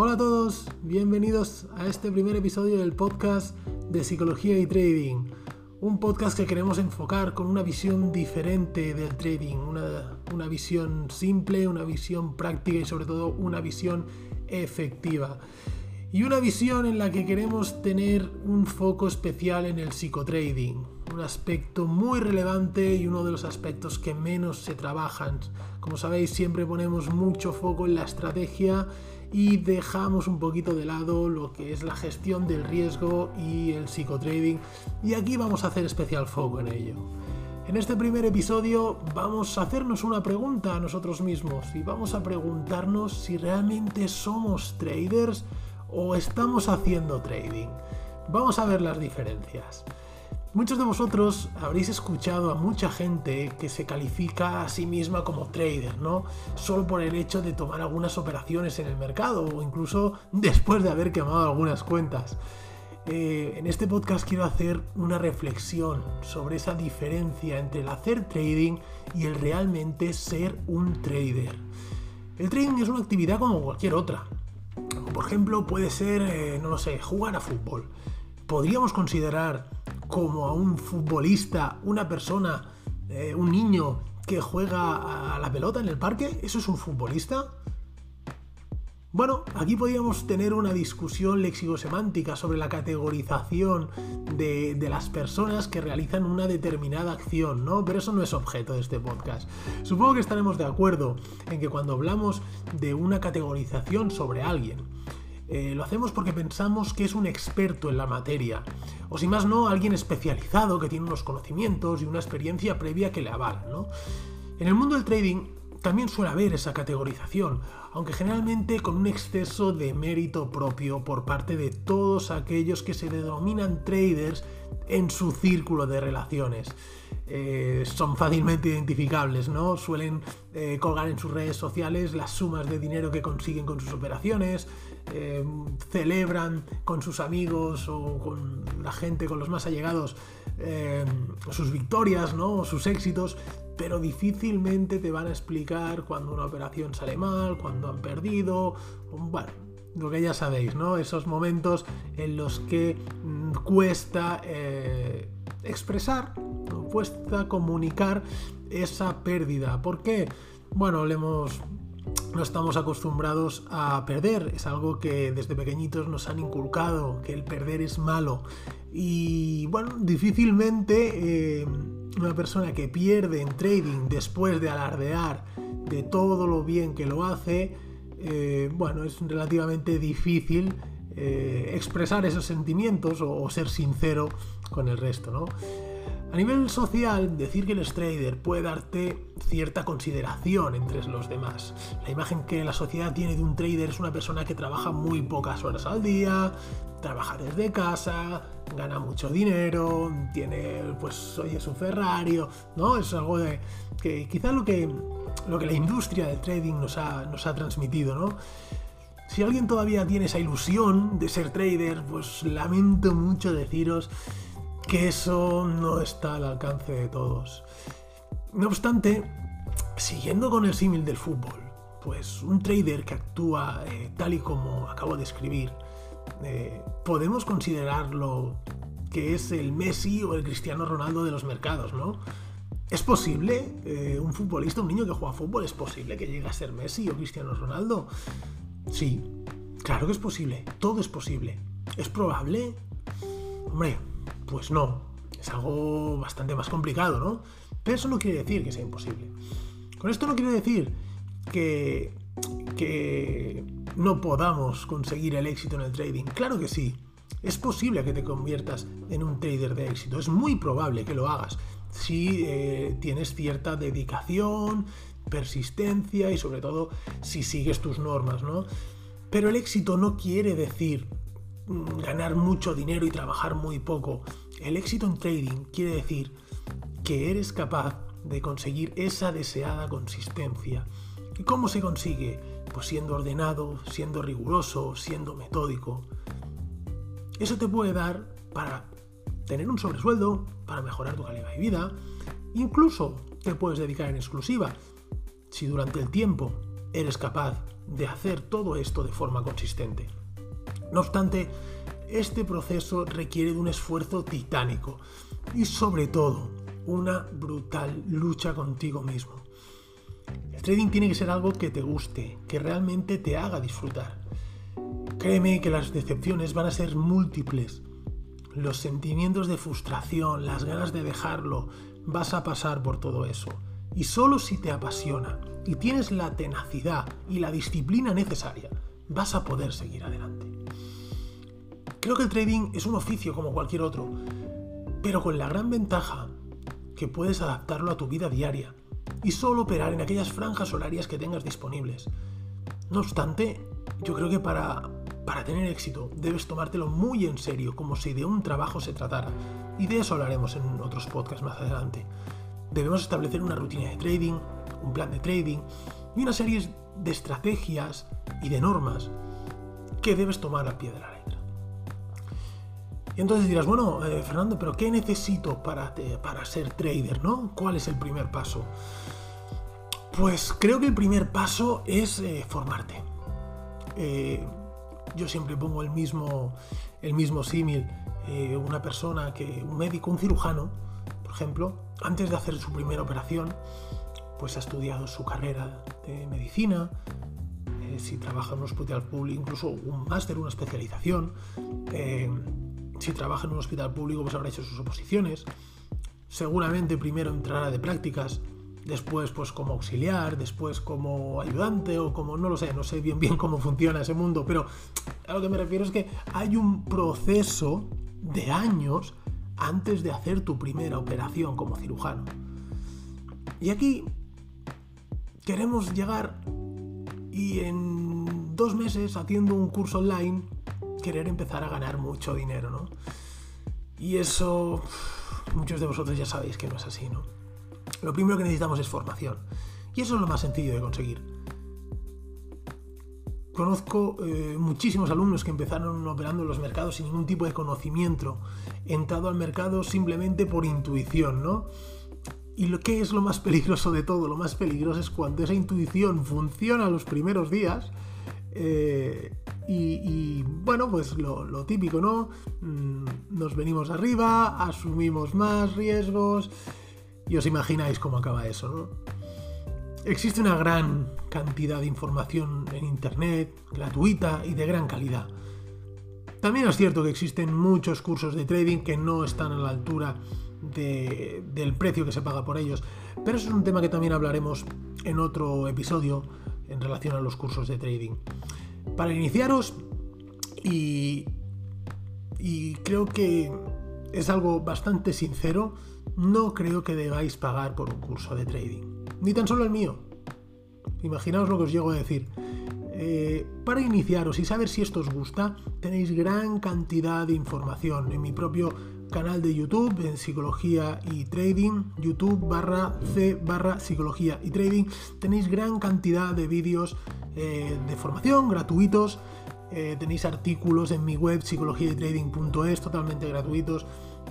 Hola a todos, bienvenidos a este primer episodio del podcast de Psicología y Trading. Un podcast que queremos enfocar con una visión diferente del trading, una, una visión simple, una visión práctica y sobre todo una visión efectiva. Y una visión en la que queremos tener un foco especial en el psicotrading, un aspecto muy relevante y uno de los aspectos que menos se trabajan. Como sabéis, siempre ponemos mucho foco en la estrategia y dejamos un poquito de lado lo que es la gestión del riesgo y el psicotrading. Y aquí vamos a hacer especial foco en ello. En este primer episodio vamos a hacernos una pregunta a nosotros mismos y vamos a preguntarnos si realmente somos traders o estamos haciendo trading. Vamos a ver las diferencias. Muchos de vosotros habréis escuchado a mucha gente que se califica a sí misma como trader, ¿no? Solo por el hecho de tomar algunas operaciones en el mercado o incluso después de haber quemado algunas cuentas. Eh, en este podcast quiero hacer una reflexión sobre esa diferencia entre el hacer trading y el realmente ser un trader. El trading es una actividad como cualquier otra. Por ejemplo, puede ser, eh, no lo sé, jugar a fútbol. ¿Podríamos considerar como a un futbolista, una persona, eh, un niño que juega a la pelota en el parque? ¿Eso es un futbolista? Bueno, aquí podríamos tener una discusión lexicosemántica sobre la categorización de, de, las personas que realizan una determinada acción, ¿no? Pero eso no es objeto de este podcast. Supongo que estaremos de acuerdo en que cuando hablamos de una categorización sobre alguien, eh, lo hacemos porque pensamos que es un experto en la materia, o si más no, alguien especializado que tiene unos conocimientos y una experiencia previa que le avalan, ¿no? En el mundo del trading también suele haber esa categorización, aunque generalmente con un exceso de mérito propio por parte de todos aquellos que se denominan traders en su círculo de relaciones. Eh, son fácilmente identificables, ¿no? Suelen eh, colgar en sus redes sociales las sumas de dinero que consiguen con sus operaciones, eh, celebran con sus amigos o con la gente, con los más allegados, sus victorias, ¿no? sus éxitos, pero difícilmente te van a explicar cuando una operación sale mal, cuando han perdido, bueno, lo que ya sabéis, ¿no? Esos momentos en los que mm, cuesta expresar, cuesta comunicar esa pérdida. ¿Por qué? Bueno, no estamos acostumbrados a perder, es algo que desde pequeñitos nos han inculcado, que el perder es malo. Y bueno, difícilmente eh, una persona que pierde en trading después de alardear de todo lo bien que lo hace, eh, bueno, es relativamente difícil eh, expresar esos sentimientos o, ser sincero con el resto, ¿no? A nivel social, decir que eres trader puede darte cierta consideración entre los demás. La imagen que la sociedad tiene de un trader es una persona que trabaja muy pocas horas al día, trabaja desde casa, gana mucho dinero, tiene, pues, oye, su Ferrari, ¿no? Es algo de que quizás lo que, lo que la industria del trading nos ha, nos ha transmitido, ¿no? Si alguien todavía tiene esa ilusión de ser trader, pues lamento mucho deciros que eso no está al alcance de todos. No obstante, siguiendo con el símil del fútbol, pues un trader que actúa eh, tal y como acabo de escribir, eh, podemos considerarlo que es el Messi o el Cristiano Ronaldo de los mercados, ¿no? ¿Es posible eh, un futbolista, un niño que juega fútbol, es posible que llegue a ser Messi o Cristiano Ronaldo? Sí, claro que es posible, todo es posible. ¿Es probable? Hombre, pues no, es algo bastante más complicado, ¿no? Pero eso no quiere decir que sea imposible. Con esto no quiero decir que, que no podamos conseguir el éxito en el trading. Claro que sí. Es posible que te conviertas en un trader de éxito. Es muy probable que lo hagas si eh, tienes cierta dedicación, persistencia y sobre todo si sigues tus normas, ¿no? Pero el éxito no quiere decir Mm, ganar mucho dinero y trabajar muy poco. El éxito en trading quiere decir que eres capaz de conseguir esa deseada consistencia. ¿Y cómo se consigue? Pues siendo ordenado, siendo riguroso, siendo metódico. Eso te puede dar para tener un sobresueldo, para mejorar tu calidad de vida. Incluso te puedes dedicar en exclusiva. Si durante el tiempo eres capaz de hacer todo esto de forma consistente. No obstante, este proceso requiere de un esfuerzo titánico y sobre todo una brutal lucha contigo mismo. El trading tiene que ser algo que te guste, que realmente te haga disfrutar. Créeme que las decepciones van a ser múltiples. Los sentimientos de frustración, las ganas de dejarlo, vas a pasar por todo eso. Y solo si te apasiona y tienes la tenacidad y la disciplina necesaria, vas a poder seguir adelante. Creo que el trading es un oficio como cualquier otro, pero con la gran ventaja que puedes adaptarlo a tu vida diaria y solo operar en aquellas franjas horarias que tengas disponibles. No obstante, yo creo que para, para tener éxito debes tomártelo muy en serio, como si de un trabajo se tratara. Y de eso hablaremos en otros podcasts más adelante. Debemos establecer una rutina de trading, un plan de trading y una serie de estrategias y de normas que debes tomar al pie de la letra. Y entonces dirás, bueno, eh, Fernando, pero ¿qué necesito para, para ser trader? ¿no? ¿Cuál es el primer paso? Pues creo que el primer paso es eh, formarte. Eh, yo siempre pongo el mismo, el mismo símil. una persona que, un médico, un cirujano, por ejemplo, antes de hacer su primera operación, pues ha estudiado su carrera de medicina, si trabaja en un hospital público, incluso un máster, una especialización. Si trabaja en un hospital público, pues habrá hecho sus oposiciones. Seguramente primero entrará de prácticas, después pues como auxiliar, después como ayudante o como no lo sé, no sé bien bien cómo funciona ese mundo, pero a lo que me refiero es que hay un proceso de años antes de hacer tu primera operación como cirujano. Y aquí queremos llegar y en dos meses haciendo un curso online querer empezar a ganar mucho dinero, ¿no? Y eso, muchos de vosotros ya sabéis que no es así, ¿no? Lo primero que necesitamos es formación. Y eso es lo más sencillo de conseguir. Conozco eh, muchísimos alumnos que empezaron operando en los mercados sin ningún tipo de conocimiento, entrado al mercado simplemente por intuición, ¿no? Y lo que es lo más peligroso de todo, lo más peligroso es cuando esa intuición funciona los primeros días eh, y, bueno, pues lo, típico, ¿no? Mm, nos venimos arriba, asumimos más riesgos y os imagináis cómo acaba eso, ¿no? Existe una gran cantidad de información en Internet, gratuita y de gran calidad. También es cierto que existen muchos cursos de trading que no están a la altura del precio que se paga por ellos, pero eso es un tema que también hablaremos en otro episodio en relación a los cursos de trading para iniciaros y, creo que es algo bastante sincero, no creo que debáis pagar por un curso de trading, ni tan solo el mío. Imaginaos lo que os llego a decir. Eh, para iniciaros y saber si esto os gusta, tenéis gran cantidad de información en mi propio canal de YouTube, en Psicología y Trading, YouTube barra C barra Psicología y Trading. Tenéis gran cantidad de vídeos eh, de formación gratuitos. Eh, tenéis artículos en mi web psicologiaytrading.es totalmente gratuitos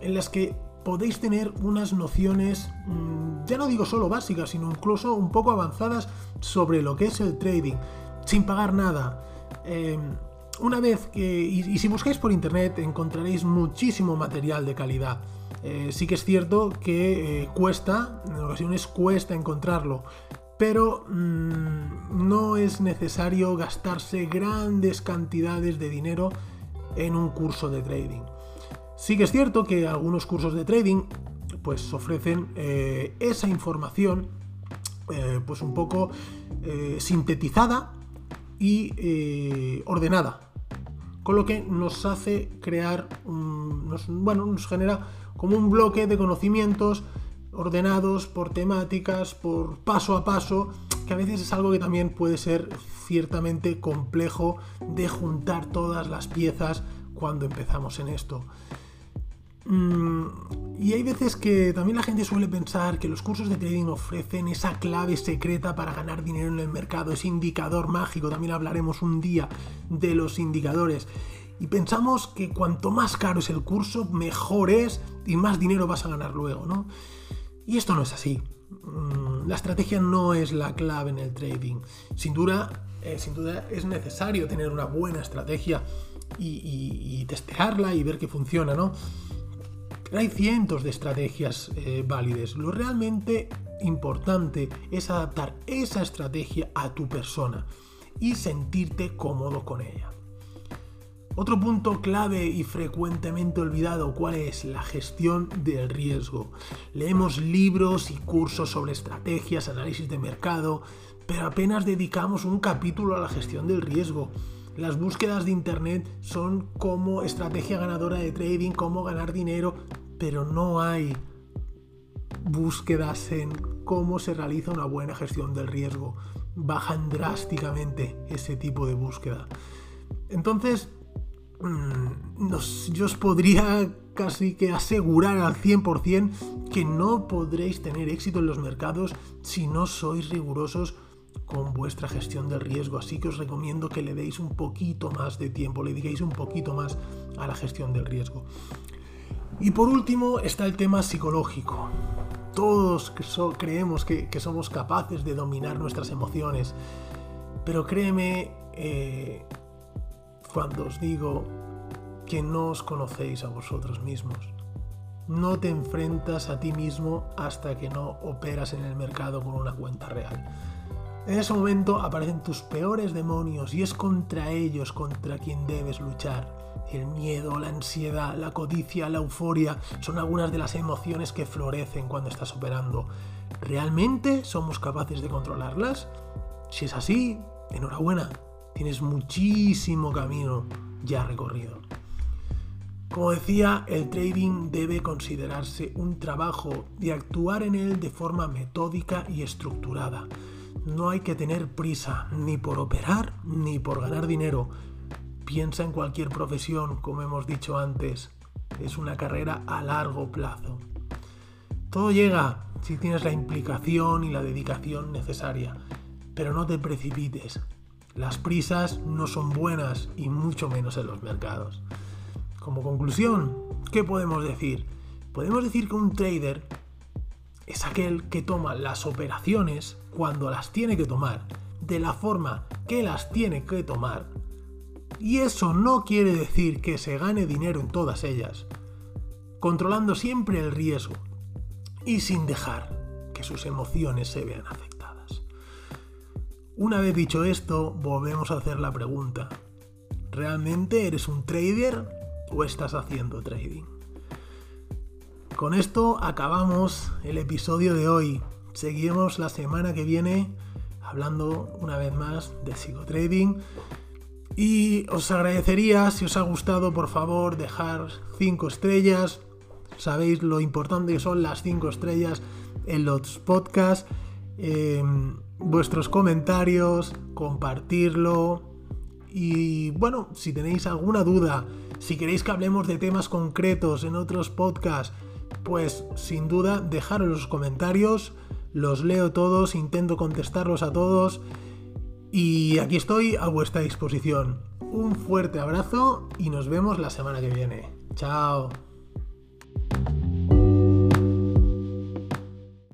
en las que podéis tener unas nociones, mm, ya no digo solo básicas, sino incluso un poco avanzadas sobre lo que es el trading, sin pagar nada. Eh, una vez que, y, si buscáis por internet encontraréis muchísimo material de calidad. sí que es cierto que cuesta, en ocasiones cuesta encontrarlo, pero mm, no es necesario gastarse grandes cantidades de dinero en un curso de trading. Sí que es cierto que algunos cursos de trading pues ofrecen eh, esa información eh, pues un poco eh, sintetizada y ordenada con lo que nos hace crear bueno nos genera como un bloque de conocimientos ordenados por temáticas, por paso a paso, que a veces es algo que también puede ser ciertamente complejo de juntar todas las piezas cuando empezamos en esto. Mm, y hay veces que también la gente suele pensar que los cursos de trading ofrecen esa clave secreta para ganar dinero en el mercado, ese indicador mágico, también hablaremos un día de los indicadores. Y pensamos que cuanto más caro es el curso, mejor es y más dinero vas a ganar luego, ¿no? Y esto no es así. Mm, la estrategia no es la clave en el trading. Sin duda, eh, sin duda es necesario tener una buena estrategia y, testearla y ver que funciona, ¿no? Hay cientos de estrategias eh, válidas. Lo realmente importante es adaptar esa estrategia a tu persona y sentirte cómodo con ella. Otro punto clave y frecuentemente olvidado, ¿cuál es? La gestión del riesgo. Leemos libros y cursos sobre estrategias, análisis de mercado, pero apenas dedicamos un capítulo a la gestión del riesgo. Las búsquedas de Internet son como estrategia ganadora de trading, cómo ganar dinero, pero no hay búsquedas en cómo se realiza una buena gestión del riesgo. Bajan drásticamente ese tipo de búsqueda. Entonces, Mm, yo os podría casi que asegurar al 100% que no podréis tener éxito en los mercados si no sois rigurosos con vuestra gestión del riesgo. Así que os recomiendo que le deis un poquito más de tiempo, le dediquéis un poquito más a la gestión del riesgo. Y por último está el tema psicológico. Todos creemos que, somos capaces de dominar nuestras emociones, pero créeme, eh, cuando os digo que no os conocéis a vosotros mismos. No te enfrentas a ti mismo hasta que no operas en el mercado con una cuenta real. En ese momento aparecen tus peores demonios y es contra ellos contra quien debes luchar. El miedo, la ansiedad, la codicia, la euforia son algunas de las emociones que florecen cuando estás operando. ¿Realmente somos capaces de controlarlas? Si es así, enhorabuena, tienes muchísimo camino ya recorrido. Como decía, el trading debe considerarse un trabajo y actuar en él de forma metódica y estructurada. No hay que tener prisa ni por operar ni por ganar dinero. Piensa en cualquier profesión, como hemos dicho antes. Es una carrera a largo plazo. Todo llega si tienes la implicación y la dedicación necesaria, pero no te precipites. Las prisas no son buenas y mucho menos en los mercados. Como conclusión, ¿qué podemos decir? Podemos decir que un trader es aquel que toma las operaciones cuando las tiene que tomar, de la forma que las tiene que tomar. Y eso no quiere decir que se gane dinero en todas ellas, controlando siempre el riesgo y sin dejar que sus emociones se vean afectadas. Una vez dicho esto, volvemos a hacer la pregunta. ¿Realmente eres un trader o estás haciendo trading? Con esto acabamos el episodio de hoy. Seguimos la semana que viene hablando una vez más de psicotrading. Y os agradecería, si os ha gustado, por favor, dejar 5 estrellas. Sabéis lo importante que son las 5 estrellas en los podcasts. Em, vuestros comentarios, compartirlo y bueno, si tenéis alguna duda, si queréis que hablemos de temas concretos en otros podcasts, pues sin duda dejaros los comentarios, los leo todos, intento contestarlos a todos y aquí estoy a vuestra disposición. Un fuerte abrazo y nos vemos la semana que viene. Chao.